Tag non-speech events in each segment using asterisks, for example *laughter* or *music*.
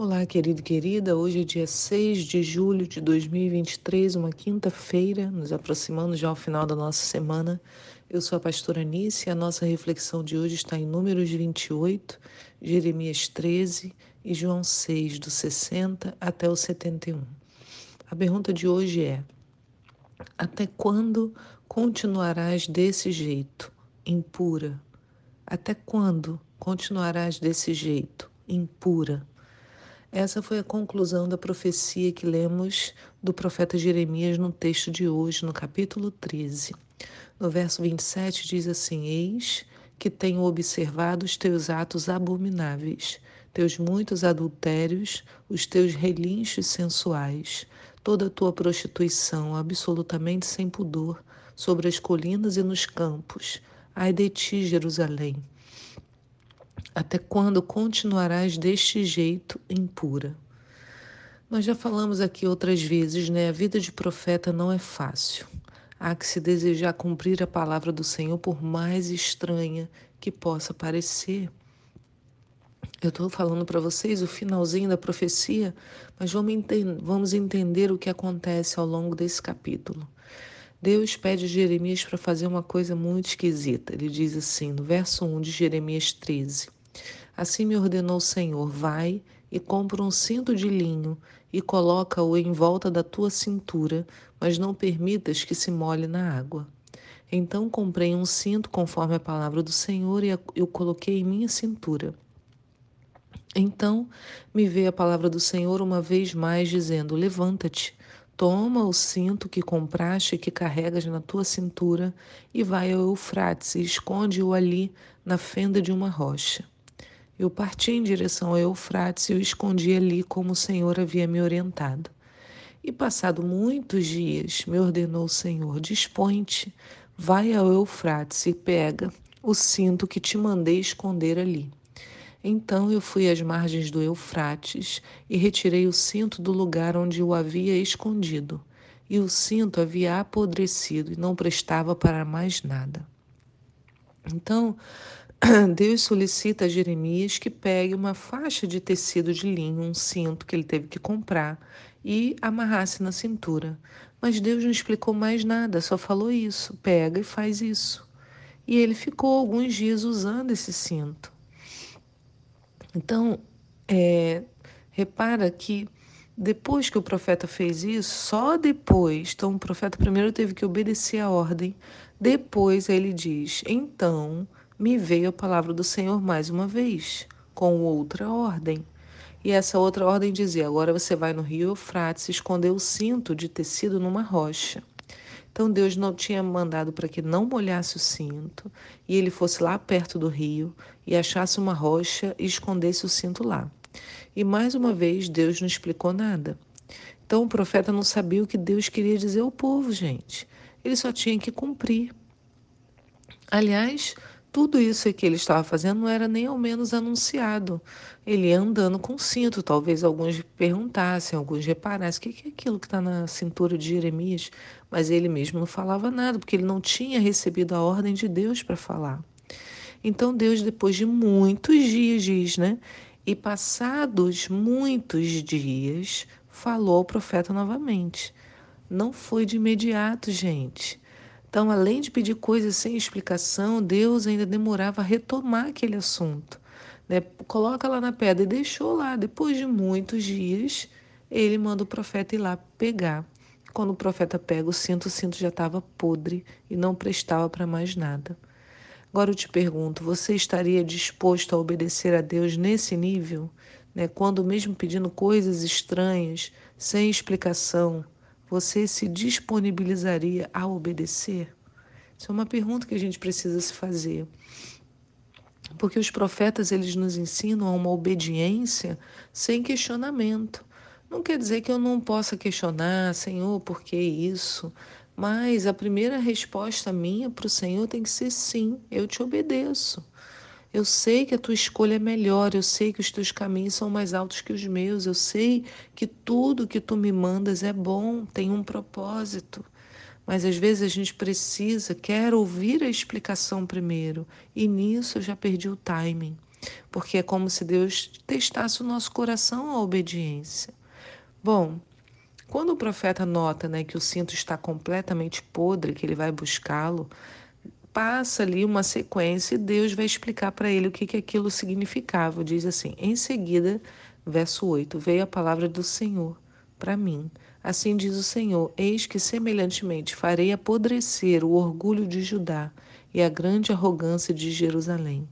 Olá, querido e querida. Hoje é dia 6 de julho de 2023, uma quinta-feira, nos aproximando já ao final da nossa semana. Eu sou a pastora Anice e a nossa reflexão de hoje está em Números 28, Jeremias 13 e João 6, do 60 até o 71. A pergunta de hoje é: Até quando continuarás desse jeito, impura? Até quando continuarás desse jeito, impura? Essa foi a conclusão da profecia que lemos do profeta Jeremias no texto de hoje, no capítulo 13. No verso 27 diz assim: Eis que tenho observado os teus atos abomináveis, teus muitos adultérios, os teus relinchos sensuais, toda a tua prostituição, absolutamente sem pudor, sobre as colinas e nos campos. Ai de ti, Jerusalém! Até quando continuarás deste jeito impura? Nós já falamos aqui outras vezes, né? A vida de profeta não é fácil. Há que se desejar cumprir a palavra do Senhor, por mais estranha que possa parecer. Eu estou falando para vocês o finalzinho da profecia, mas vamos, vamos entender o que acontece ao longo desse capítulo. Deus pede a Jeremias para fazer uma coisa muito esquisita. Ele diz assim, no verso 1 de Jeremias 13: Assim me ordenou o Senhor: vai e compra um cinto de linho e coloca-o em volta da tua cintura, mas não permitas que se molhe na água. Então comprei um cinto conforme a palavra do Senhor e eu coloquei em minha cintura. Então me veio a palavra do Senhor uma vez mais, dizendo: Levanta-te, toma o cinto que compraste e que carregas na tua cintura, e vai ao Eufrates e esconde-o ali na fenda de uma rocha. Eu parti em direção ao Eufrates e o escondi ali como o Senhor havia me orientado. E passado muitos dias, me ordenou o Senhor: Dispõe-te, vai ao Eufrates e pega o cinto que te mandei esconder ali. Então eu fui às margens do Eufrates e retirei o cinto do lugar onde o havia escondido. E o cinto havia apodrecido e não prestava para mais nada. Então *clears throat* Deus solicita a Jeremias que pegue uma faixa de tecido de linho, um cinto que ele teve que comprar, e amarrasse na cintura. Mas Deus não explicou mais nada, só falou isso: pega e faz isso. E ele ficou alguns dias usando esse cinto. Então, é, repara que depois que o profeta fez isso, só depois, então o profeta primeiro teve que obedecer a ordem, depois ele diz: então me veio a palavra do Senhor mais uma vez, com outra ordem. E essa outra ordem dizia: agora você vai no rio Eufrates esconder o cinto de tecido numa rocha. Então Deus não tinha mandado para que não molhasse o cinto e ele fosse lá perto do rio e achasse uma rocha e escondesse o cinto lá. E mais uma vez Deus não explicou nada. Então o profeta não sabia o que Deus queria dizer ao povo, gente. Ele só tinha que cumprir. Aliás, tudo isso que ele estava fazendo não era nem ao menos anunciado. Ele ia andando com cinto, talvez alguns perguntassem, alguns reparassem, o que é aquilo que está na cintura de Jeremias? Mas ele mesmo não falava nada, porque ele não tinha recebido a ordem de Deus para falar. Então Deus, depois de muitos dias, diz, né? E passados muitos dias, falou ao profeta novamente. Não foi de imediato, gente. Então, além de pedir coisas sem explicação, Deus ainda demorava a retomar aquele assunto. Né? Coloca lá na pedra e deixou lá. Depois de muitos dias, ele manda o profeta ir lá pegar. Quando o profeta pega o cinto, o cinto já estava podre e não prestava para mais nada. Agora eu te pergunto: você estaria disposto a obedecer a Deus nesse nível? Né? Quando, mesmo pedindo coisas estranhas, sem explicação, você se disponibilizaria a obedecer? Isso é uma pergunta que a gente precisa se fazer. Porque os profetas eles nos ensinam a uma obediência sem questionamento. Não quer dizer que eu não possa questionar, Senhor, por que isso? Mas a primeira resposta minha para o Senhor tem que ser sim, eu te obedeço. Eu sei que a tua escolha é melhor, eu sei que os teus caminhos são mais altos que os meus, eu sei que tudo que tu me mandas é bom, tem um propósito. Mas às vezes a gente precisa, quer ouvir a explicação primeiro, e nisso eu já perdi o timing. porque é como se Deus testasse o nosso coração à obediência. Bom, quando o profeta nota né, que o cinto está completamente podre, que ele vai buscá-lo, passa ali uma sequência e Deus vai explicar para ele o que, que aquilo significava. Diz assim: em seguida, verso 8: Veio a palavra do Senhor para mim. Assim diz o Senhor: Eis que semelhantemente farei apodrecer o orgulho de Judá e a grande arrogância de Jerusalém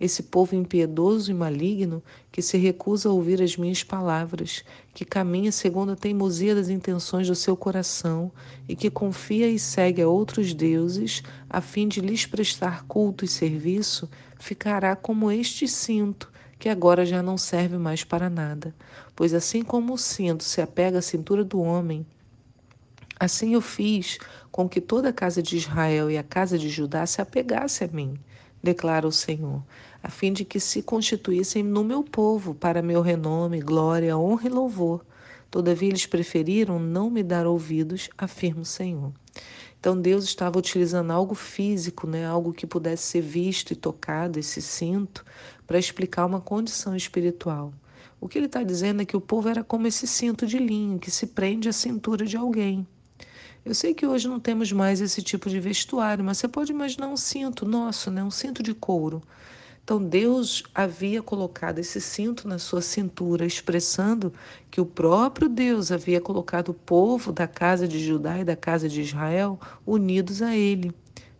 esse povo impiedoso e maligno que se recusa a ouvir as minhas palavras, que caminha segundo a teimosia das intenções do seu coração e que confia e segue a outros deuses a fim de lhes prestar culto e serviço, ficará como este cinto, que agora já não serve mais para nada. Pois assim como o cinto se apega à cintura do homem, assim eu fiz com que toda a casa de Israel e a casa de Judá se apegasse a mim declara o Senhor, a fim de que se constituíssem no meu povo, para meu renome, glória, honra e louvor. Todavia eles preferiram não me dar ouvidos, afirma o Senhor. Então Deus estava utilizando algo físico, né, algo que pudesse ser visto e tocado, esse cinto, para explicar uma condição espiritual. O que ele está dizendo é que o povo era como esse cinto de linho que se prende à cintura de alguém. Eu sei que hoje não temos mais esse tipo de vestuário, mas você pode imaginar um cinto nosso, né? um cinto de couro. Então Deus havia colocado esse cinto na sua cintura, expressando que o próprio Deus havia colocado o povo da casa de Judá e da casa de Israel unidos a Ele.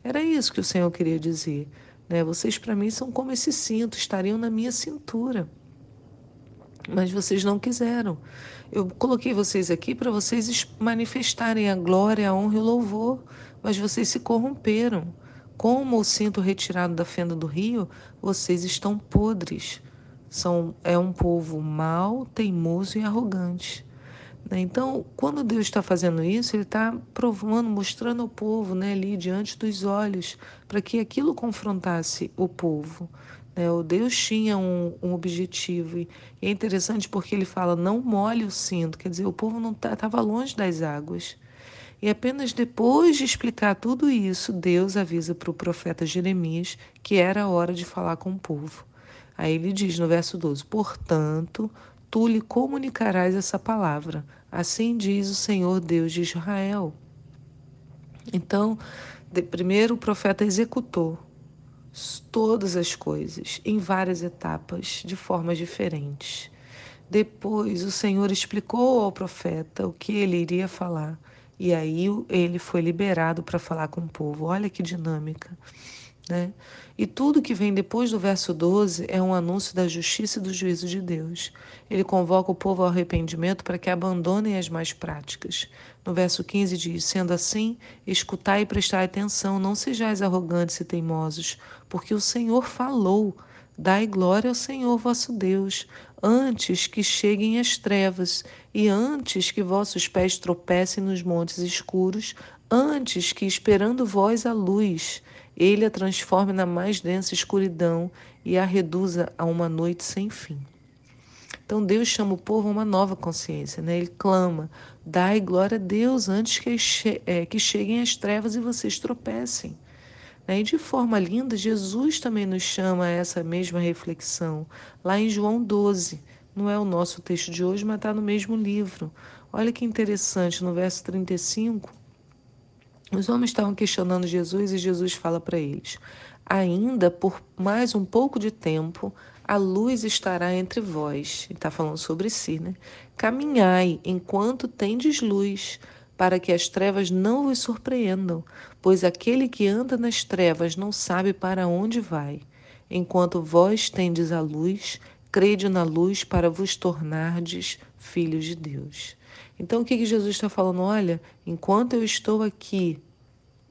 Era isso que o Senhor queria dizer. Né? Vocês, para mim, são como esse cinto, estariam na minha cintura mas vocês não quiseram. Eu coloquei vocês aqui para vocês manifestarem a glória, a honra e o louvor, mas vocês se corromperam. Como o cinto retirado da fenda do rio, vocês estão podres. São, é um povo mau, teimoso e arrogante. Né? Então, quando Deus está fazendo isso, Ele está provando, mostrando ao povo né, ali diante dos olhos, para que aquilo confrontasse o povo. Né? O Deus tinha um, um objetivo. E é interessante porque ele fala: não molhe o cinto, quer dizer, o povo não estava tá, longe das águas. E apenas depois de explicar tudo isso, Deus avisa para o profeta Jeremias que era a hora de falar com o povo. Aí ele diz no verso 12: Portanto, tu lhe comunicarás essa palavra. Assim diz o Senhor Deus de Israel. Então, de, primeiro o profeta executou todas as coisas em várias etapas, de formas diferentes. Depois o Senhor explicou ao profeta o que ele iria falar, e aí ele foi liberado para falar com o povo. Olha que dinâmica. Né? E tudo que vem depois do verso 12 é um anúncio da justiça e do juízo de Deus. Ele convoca o povo ao arrependimento para que abandonem as más práticas. No verso 15 diz: Sendo assim, escutai e prestai atenção, não sejais arrogantes e teimosos, porque o Senhor falou. Dai glória ao Senhor vosso Deus, antes que cheguem as trevas, e antes que vossos pés tropecem nos montes escuros, antes que, esperando vós a luz, ele a transforme na mais densa escuridão e a reduza a uma noite sem fim. Então Deus chama o povo a uma nova consciência, né? Ele clama: dai glória a Deus antes que, che é, que cheguem as trevas e vocês tropecem. Né? E de forma linda, Jesus também nos chama a essa mesma reflexão, lá em João 12. Não é o nosso texto de hoje, mas está no mesmo livro. Olha que interessante, no verso 35, os homens estavam questionando Jesus e Jesus fala para eles: Ainda por mais um pouco de tempo, a luz estará entre vós. Ele está falando sobre si, né? Caminhai enquanto tendes luz, para que as trevas não vos surpreendam, pois aquele que anda nas trevas não sabe para onde vai. Enquanto vós tendes a luz, crede na luz para vos tornardes filhos de Deus. Então o que, que Jesus está falando? Olha, enquanto eu estou aqui,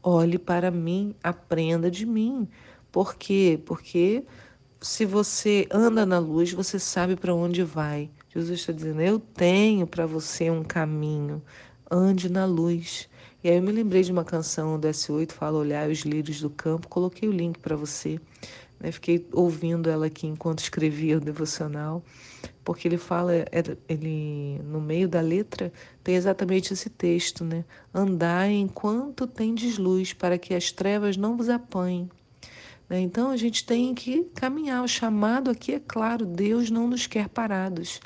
olhe para mim, aprenda de mim. Por quê? Porque se você anda na luz, você sabe para onde vai. Jesus está dizendo: Eu tenho para você um caminho, ande na luz. E aí eu me lembrei de uma canção do S8, fala Olhar os lírios do campo, coloquei o link para você. Né? Fiquei ouvindo ela aqui enquanto escrevia o devocional, porque ele fala, é, ele no meio da letra tem exatamente esse texto, né? Andai enquanto tendes luz, para que as trevas não vos apanhem. Né? Então a gente tem que caminhar. O chamado aqui é claro: Deus não nos quer parados.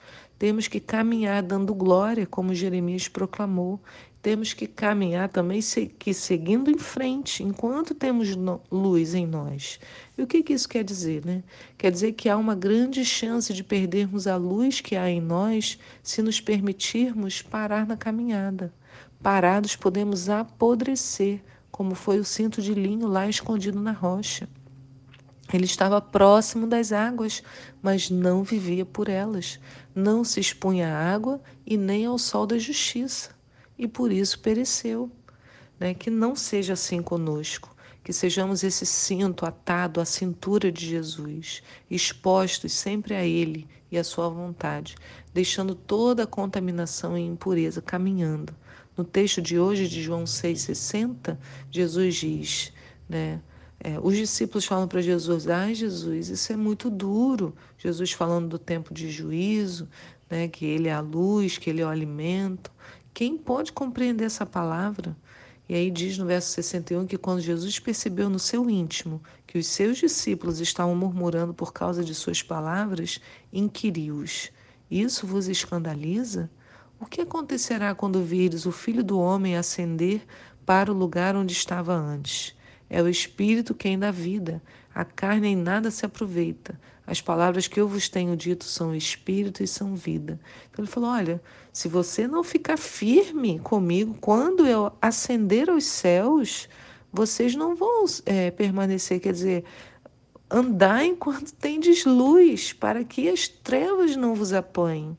Temos que caminhar dando glória, como Jeremias proclamou. Temos que caminhar também que seguindo em frente, enquanto temos luz em nós. E o que, que isso quer dizer? Né? Quer dizer que há uma grande chance de perdermos a luz que há em nós se nos permitirmos parar na caminhada. Parados podemos apodrecer, como foi o cinto de linho lá escondido na rocha. Ele estava próximo das águas, mas não vivia por elas. Não se expunha à água e nem ao sol da justiça, e por isso pereceu. Né? Que não seja assim conosco, que sejamos esse cinto atado à cintura de Jesus, expostos sempre a Ele e à Sua vontade, deixando toda a contaminação e impureza caminhando. No texto de hoje, de João 6,60, Jesus diz, né? É, os discípulos falam para Jesus: Ai, Jesus, isso é muito duro. Jesus falando do tempo de juízo, né, que Ele é a luz, que Ele é o alimento. Quem pode compreender essa palavra? E aí diz no verso 61 que quando Jesus percebeu no seu íntimo que os seus discípulos estavam murmurando por causa de suas palavras, inquiriu-os: Isso vos escandaliza? O que acontecerá quando vires o filho do homem ascender para o lugar onde estava antes? É o Espírito quem dá vida. A carne em nada se aproveita. As palavras que eu vos tenho dito são Espírito e são vida. Então ele falou: Olha, se você não ficar firme comigo, quando eu ascender aos céus, vocês não vão é, permanecer. Quer dizer, andar enquanto tendes luz, para que as trevas não vos apanhem.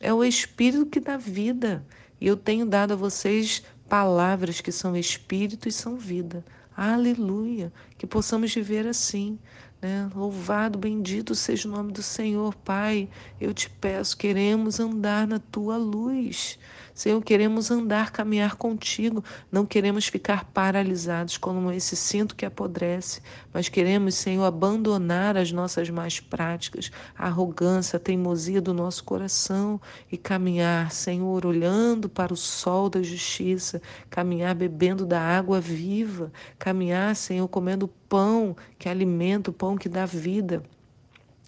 É o Espírito que dá vida. E eu tenho dado a vocês palavras que são Espírito e são vida. Aleluia! Que possamos viver assim. Né? Louvado, bendito seja o nome do Senhor, Pai. Eu te peço, queremos andar na tua luz. Senhor, queremos andar, caminhar contigo. Não queremos ficar paralisados como esse cinto que apodrece, mas queremos, Senhor, abandonar as nossas más práticas, a arrogância, a teimosia do nosso coração e caminhar, Senhor, olhando para o sol da justiça, caminhar bebendo da água viva, caminhar, Senhor, comendo pão que alimenta, o pão que dá vida.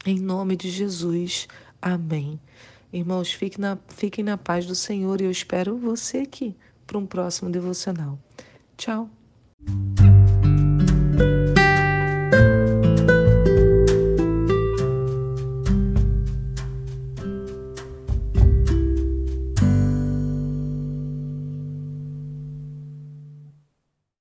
Em nome de Jesus. Amém. Irmãos, fiquem na, fiquem na paz do Senhor e eu espero você aqui para um próximo devocional. Tchau.